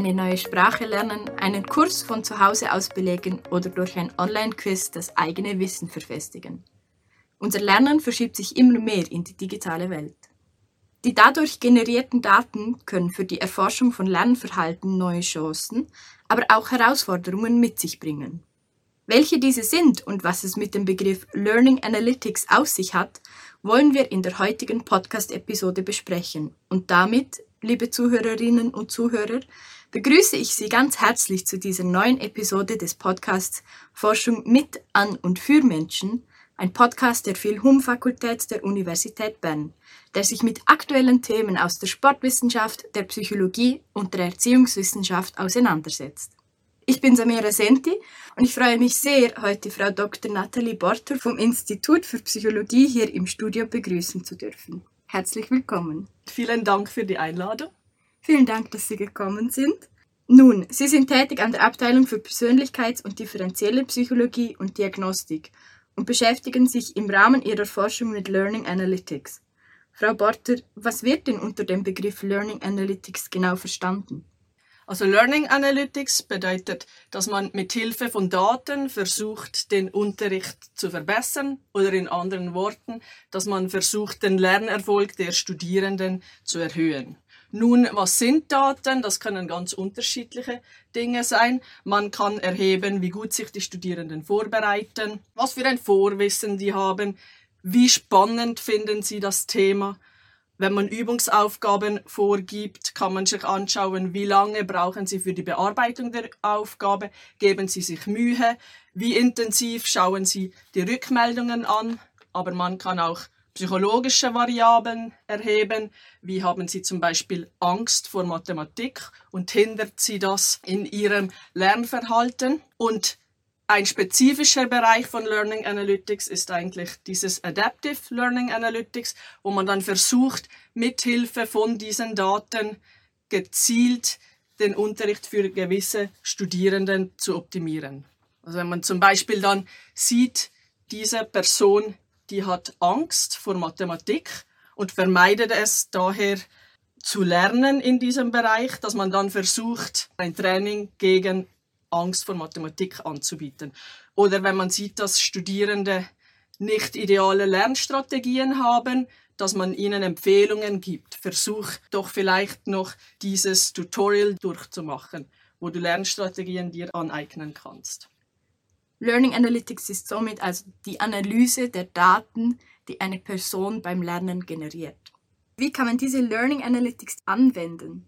eine neue Sprache lernen, einen Kurs von zu Hause aus belegen oder durch ein Online-Quiz das eigene Wissen verfestigen. Unser Lernen verschiebt sich immer mehr in die digitale Welt. Die dadurch generierten Daten können für die Erforschung von Lernverhalten neue Chancen, aber auch Herausforderungen mit sich bringen. Welche diese sind und was es mit dem Begriff Learning Analytics auf sich hat, wollen wir in der heutigen Podcast-Episode besprechen. Und damit, liebe Zuhörerinnen und Zuhörer, begrüße ich Sie ganz herzlich zu dieser neuen Episode des Podcasts Forschung mit, an und für Menschen, ein Podcast der Phil-Hum-Fakultät der Universität Bern, der sich mit aktuellen Themen aus der Sportwissenschaft, der Psychologie und der Erziehungswissenschaft auseinandersetzt. Ich bin Samira Senti und ich freue mich sehr, heute Frau Dr. Nathalie Borter vom Institut für Psychologie hier im Studio begrüßen zu dürfen. Herzlich willkommen. Vielen Dank für die Einladung. Vielen Dank, dass Sie gekommen sind. Nun, Sie sind tätig an der Abteilung für Persönlichkeits- und differenzielle Psychologie und Diagnostik und beschäftigen sich im Rahmen Ihrer Forschung mit Learning Analytics. Frau Borter, was wird denn unter dem Begriff Learning Analytics genau verstanden? Also Learning Analytics bedeutet, dass man mit Hilfe von Daten versucht, den Unterricht zu verbessern oder in anderen Worten, dass man versucht, den Lernerfolg der Studierenden zu erhöhen. Nun, was sind Daten? Das können ganz unterschiedliche Dinge sein. Man kann erheben, wie gut sich die Studierenden vorbereiten, was für ein Vorwissen die haben, wie spannend finden sie das Thema wenn man Übungsaufgaben vorgibt, kann man sich anschauen, wie lange brauchen Sie für die Bearbeitung der Aufgabe, geben Sie sich Mühe, wie intensiv schauen Sie die Rückmeldungen an, aber man kann auch psychologische Variablen erheben. Wie haben Sie zum Beispiel Angst vor Mathematik und hindert Sie das in Ihrem Lernverhalten? Und ein spezifischer Bereich von Learning Analytics ist eigentlich dieses Adaptive Learning Analytics, wo man dann versucht, mithilfe von diesen Daten gezielt den Unterricht für gewisse Studierenden zu optimieren. Also wenn man zum Beispiel dann sieht, diese Person, die hat Angst vor Mathematik und vermeidet es daher zu lernen in diesem Bereich, dass man dann versucht, ein Training gegen Angst vor Mathematik anzubieten. Oder wenn man sieht, dass Studierende nicht ideale Lernstrategien haben, dass man ihnen Empfehlungen gibt. Versuch doch vielleicht noch dieses Tutorial durchzumachen, wo du Lernstrategien dir aneignen kannst. Learning Analytics ist somit also die Analyse der Daten, die eine Person beim Lernen generiert. Wie kann man diese Learning Analytics anwenden?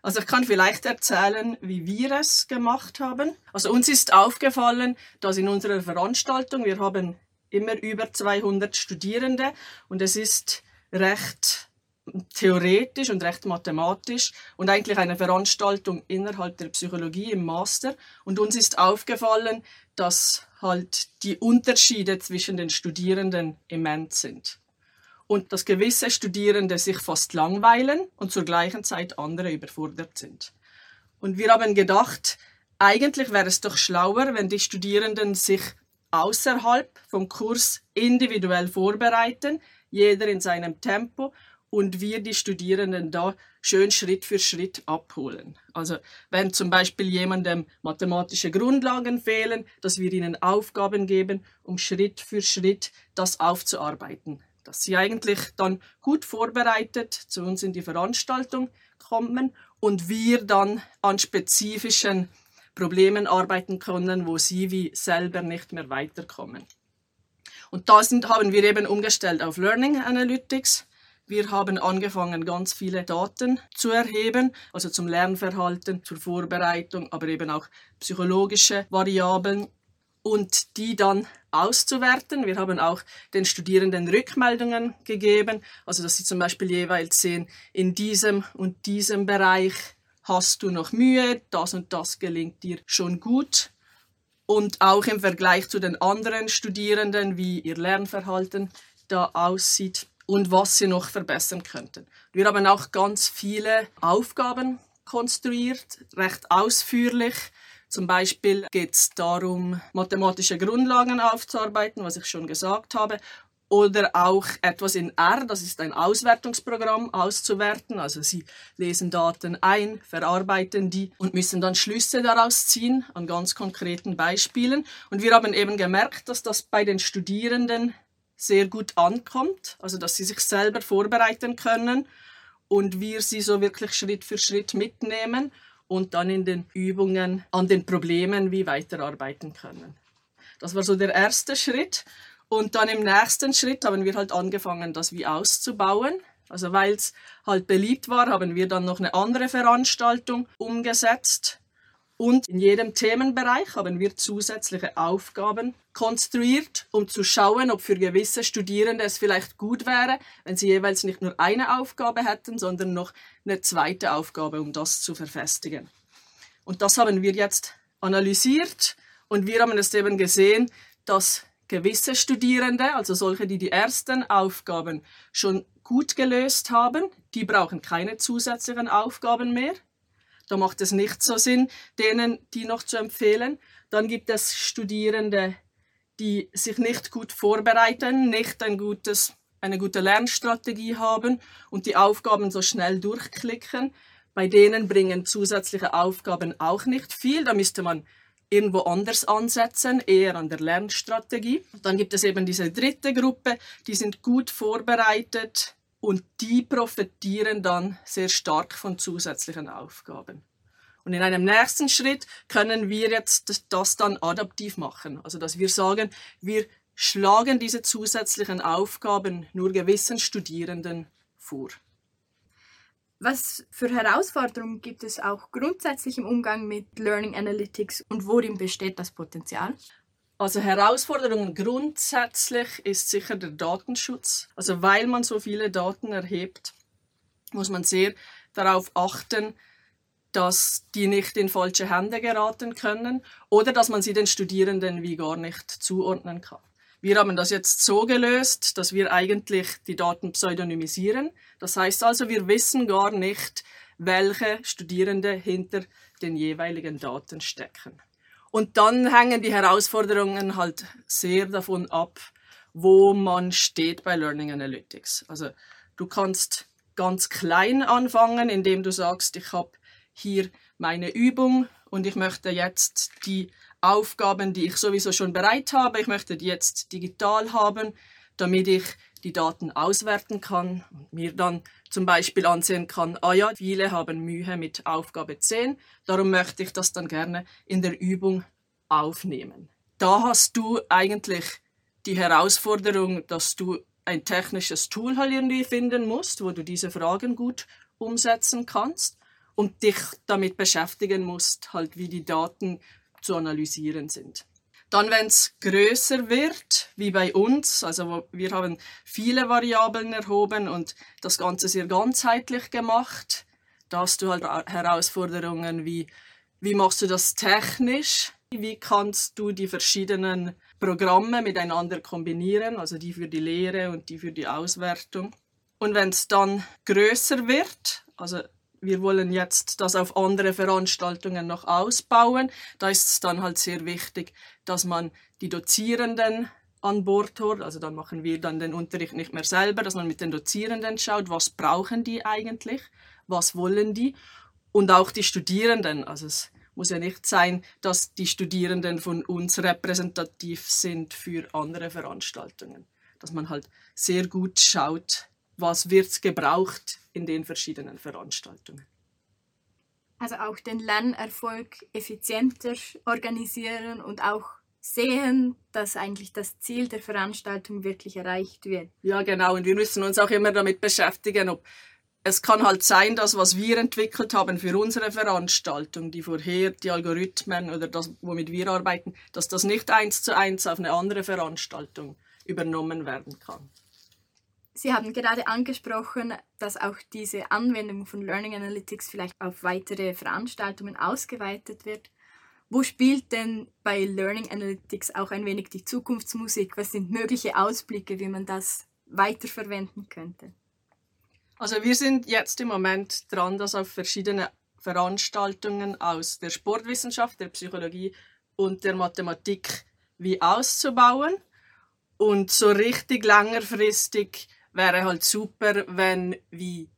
Also ich kann vielleicht erzählen, wie wir es gemacht haben. Also uns ist aufgefallen, dass in unserer Veranstaltung, wir haben immer über 200 Studierende und es ist recht theoretisch und recht mathematisch und eigentlich eine Veranstaltung innerhalb der Psychologie im Master. Und uns ist aufgefallen, dass halt die Unterschiede zwischen den Studierenden immens sind und dass gewisse Studierende sich fast langweilen und zur gleichen Zeit andere überfordert sind. Und wir haben gedacht, eigentlich wäre es doch schlauer, wenn die Studierenden sich außerhalb vom Kurs individuell vorbereiten, jeder in seinem Tempo und wir die Studierenden da schön Schritt für Schritt abholen. Also wenn zum Beispiel jemandem mathematische Grundlagen fehlen, dass wir ihnen Aufgaben geben, um Schritt für Schritt das aufzuarbeiten dass sie eigentlich dann gut vorbereitet zu uns in die Veranstaltung kommen und wir dann an spezifischen Problemen arbeiten können, wo sie wie selber nicht mehr weiterkommen. Und da sind, haben wir eben umgestellt auf Learning Analytics. Wir haben angefangen, ganz viele Daten zu erheben, also zum Lernverhalten, zur Vorbereitung, aber eben auch psychologische Variablen und die dann auszuwerten. Wir haben auch den Studierenden Rückmeldungen gegeben, also dass sie zum Beispiel jeweils sehen, in diesem und diesem Bereich hast du noch Mühe, das und das gelingt dir schon gut. Und auch im Vergleich zu den anderen Studierenden, wie ihr Lernverhalten da aussieht und was sie noch verbessern könnten. Wir haben auch ganz viele Aufgaben konstruiert, recht ausführlich, zum Beispiel geht es darum, mathematische Grundlagen aufzuarbeiten, was ich schon gesagt habe. oder auch etwas in R, das ist ein Auswertungsprogramm, auszuwerten. Also sie lesen Daten ein, verarbeiten die und müssen dann Schlüsse daraus ziehen an ganz konkreten Beispielen. Und wir haben eben gemerkt, dass das bei den Studierenden sehr gut ankommt, also dass sie sich selber vorbereiten können und wir sie so wirklich Schritt für Schritt mitnehmen und dann in den Übungen an den Problemen wie weiterarbeiten können. Das war so der erste Schritt. Und dann im nächsten Schritt haben wir halt angefangen, das wie auszubauen. Also weil es halt beliebt war, haben wir dann noch eine andere Veranstaltung umgesetzt. Und in jedem Themenbereich haben wir zusätzliche Aufgaben konstruiert, um zu schauen, ob für gewisse Studierende es vielleicht gut wäre, wenn sie jeweils nicht nur eine Aufgabe hätten, sondern noch eine zweite Aufgabe, um das zu verfestigen. Und das haben wir jetzt analysiert und wir haben es eben gesehen, dass gewisse Studierende, also solche, die die ersten Aufgaben schon gut gelöst haben, die brauchen keine zusätzlichen Aufgaben mehr. Da macht es nicht so Sinn, denen die noch zu empfehlen. Dann gibt es Studierende, die sich nicht gut vorbereiten, nicht ein gutes, eine gute Lernstrategie haben und die Aufgaben so schnell durchklicken. Bei denen bringen zusätzliche Aufgaben auch nicht viel. Da müsste man irgendwo anders ansetzen, eher an der Lernstrategie. Dann gibt es eben diese dritte Gruppe, die sind gut vorbereitet und die profitieren dann sehr stark von zusätzlichen Aufgaben. Und in einem nächsten Schritt können wir jetzt das dann adaptiv machen. Also dass wir sagen, wir schlagen diese zusätzlichen Aufgaben nur gewissen Studierenden vor. Was für Herausforderungen gibt es auch grundsätzlich im Umgang mit Learning Analytics und worin besteht das Potenzial? Also Herausforderungen grundsätzlich ist sicher der Datenschutz. Also weil man so viele Daten erhebt, muss man sehr darauf achten, dass die nicht in falsche Hände geraten können oder dass man sie den Studierenden wie gar nicht zuordnen kann. Wir haben das jetzt so gelöst, dass wir eigentlich die Daten pseudonymisieren. Das heißt also, wir wissen gar nicht, welche Studierende hinter den jeweiligen Daten stecken. Und dann hängen die Herausforderungen halt sehr davon ab, wo man steht bei Learning Analytics. Also du kannst ganz klein anfangen, indem du sagst, ich habe hier meine Übung und ich möchte jetzt die Aufgaben, die ich sowieso schon bereit habe. Ich möchte die jetzt digital haben, damit ich die Daten auswerten kann und mir dann zum Beispiel ansehen kann, ah ja, viele haben Mühe mit Aufgabe 10, darum möchte ich das dann gerne in der Übung aufnehmen. Da hast du eigentlich die Herausforderung, dass du ein technisches Tool halt irgendwie finden musst, wo du diese Fragen gut umsetzen kannst und dich damit beschäftigen musst, halt wie die Daten zu analysieren sind. Dann, wenn es größer wird, wie bei uns, also wir haben viele Variablen erhoben und das Ganze sehr ganzheitlich gemacht, da hast du halt Herausforderungen wie, wie machst du das technisch? Wie kannst du die verschiedenen Programme miteinander kombinieren, also die für die Lehre und die für die Auswertung? Und wenn es dann größer wird, also wir wollen jetzt das auf andere Veranstaltungen noch ausbauen. Da ist es dann halt sehr wichtig, dass man die Dozierenden an Bord holt. Also dann machen wir dann den Unterricht nicht mehr selber, dass man mit den Dozierenden schaut, was brauchen die eigentlich, was wollen die und auch die Studierenden. Also es muss ja nicht sein, dass die Studierenden von uns repräsentativ sind für andere Veranstaltungen. Dass man halt sehr gut schaut, was wird gebraucht in den verschiedenen Veranstaltungen. Also auch den Lernerfolg effizienter organisieren und auch sehen, dass eigentlich das Ziel der Veranstaltung wirklich erreicht wird. Ja, genau. Und wir müssen uns auch immer damit beschäftigen, ob es kann halt sein, dass was wir entwickelt haben für unsere Veranstaltung, die vorher die Algorithmen oder das, womit wir arbeiten, dass das nicht eins zu eins auf eine andere Veranstaltung übernommen werden kann. Sie haben gerade angesprochen, dass auch diese Anwendung von Learning Analytics vielleicht auf weitere Veranstaltungen ausgeweitet wird. Wo spielt denn bei Learning Analytics auch ein wenig die Zukunftsmusik? Was sind mögliche Ausblicke, wie man das weiterverwenden könnte? Also wir sind jetzt im Moment dran, das auf verschiedene Veranstaltungen aus der Sportwissenschaft, der Psychologie und der Mathematik wie auszubauen. Und so richtig längerfristig wäre halt super, wenn wie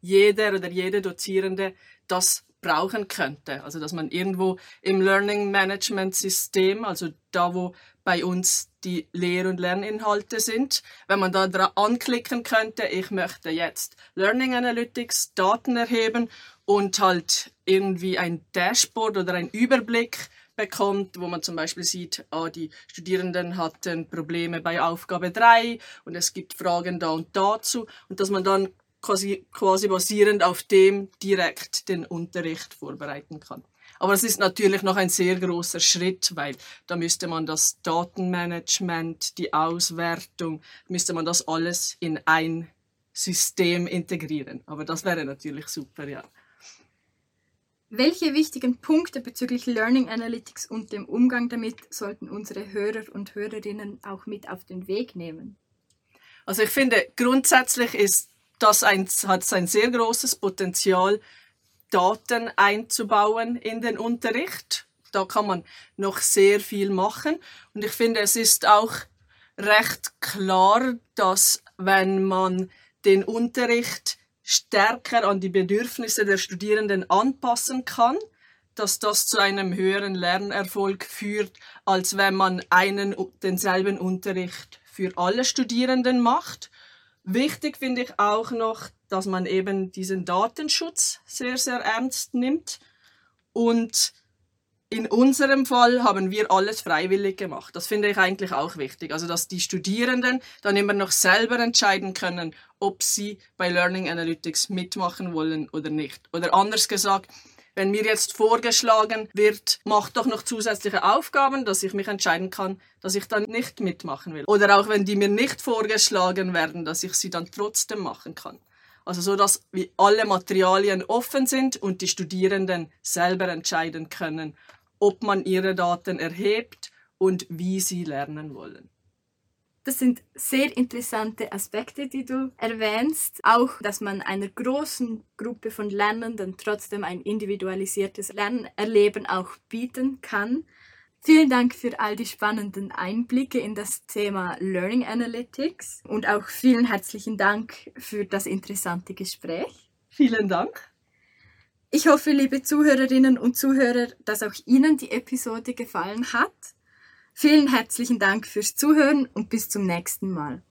jeder oder jede Dozierende das brauchen könnte. Also dass man irgendwo im Learning Management System, also da wo bei uns die Lehr- und Lerninhalte sind, wenn man da anklicken könnte, ich möchte jetzt Learning Analytics Daten erheben und halt irgendwie ein Dashboard oder ein Überblick bekommt, wo man zum Beispiel sieht, ah, die Studierenden hatten Probleme bei Aufgabe 3 und es gibt Fragen da und dazu und dass man dann quasi, quasi basierend auf dem direkt den Unterricht vorbereiten kann. Aber es ist natürlich noch ein sehr großer Schritt, weil da müsste man das Datenmanagement, die Auswertung, müsste man das alles in ein System integrieren. Aber das wäre natürlich super, ja. Welche wichtigen Punkte bezüglich Learning Analytics und dem Umgang damit sollten unsere Hörer und Hörerinnen auch mit auf den Weg nehmen? Also ich finde, grundsätzlich ist das ein, hat ein sehr großes Potenzial, Daten einzubauen in den Unterricht. Da kann man noch sehr viel machen. Und ich finde, es ist auch recht klar, dass wenn man den Unterricht stärker an die Bedürfnisse der Studierenden anpassen kann, dass das zu einem höheren Lernerfolg führt, als wenn man einen denselben Unterricht für alle Studierenden macht. Wichtig finde ich auch noch, dass man eben diesen Datenschutz sehr, sehr ernst nimmt und in unserem Fall haben wir alles freiwillig gemacht. Das finde ich eigentlich auch wichtig. Also, dass die Studierenden dann immer noch selber entscheiden können, ob sie bei Learning Analytics mitmachen wollen oder nicht. Oder anders gesagt, wenn mir jetzt vorgeschlagen wird, mach doch noch zusätzliche Aufgaben, dass ich mich entscheiden kann, dass ich dann nicht mitmachen will. Oder auch wenn die mir nicht vorgeschlagen werden, dass ich sie dann trotzdem machen kann. Also so, dass alle Materialien offen sind und die Studierenden selber entscheiden können, ob man ihre Daten erhebt und wie sie lernen wollen. Das sind sehr interessante Aspekte, die du erwähnst. Auch, dass man einer großen Gruppe von Lernenden trotzdem ein individualisiertes Lernerleben auch bieten kann. Vielen Dank für all die spannenden Einblicke in das Thema Learning Analytics und auch vielen herzlichen Dank für das interessante Gespräch. Vielen Dank. Ich hoffe, liebe Zuhörerinnen und Zuhörer, dass auch Ihnen die Episode gefallen hat. Vielen herzlichen Dank fürs Zuhören und bis zum nächsten Mal.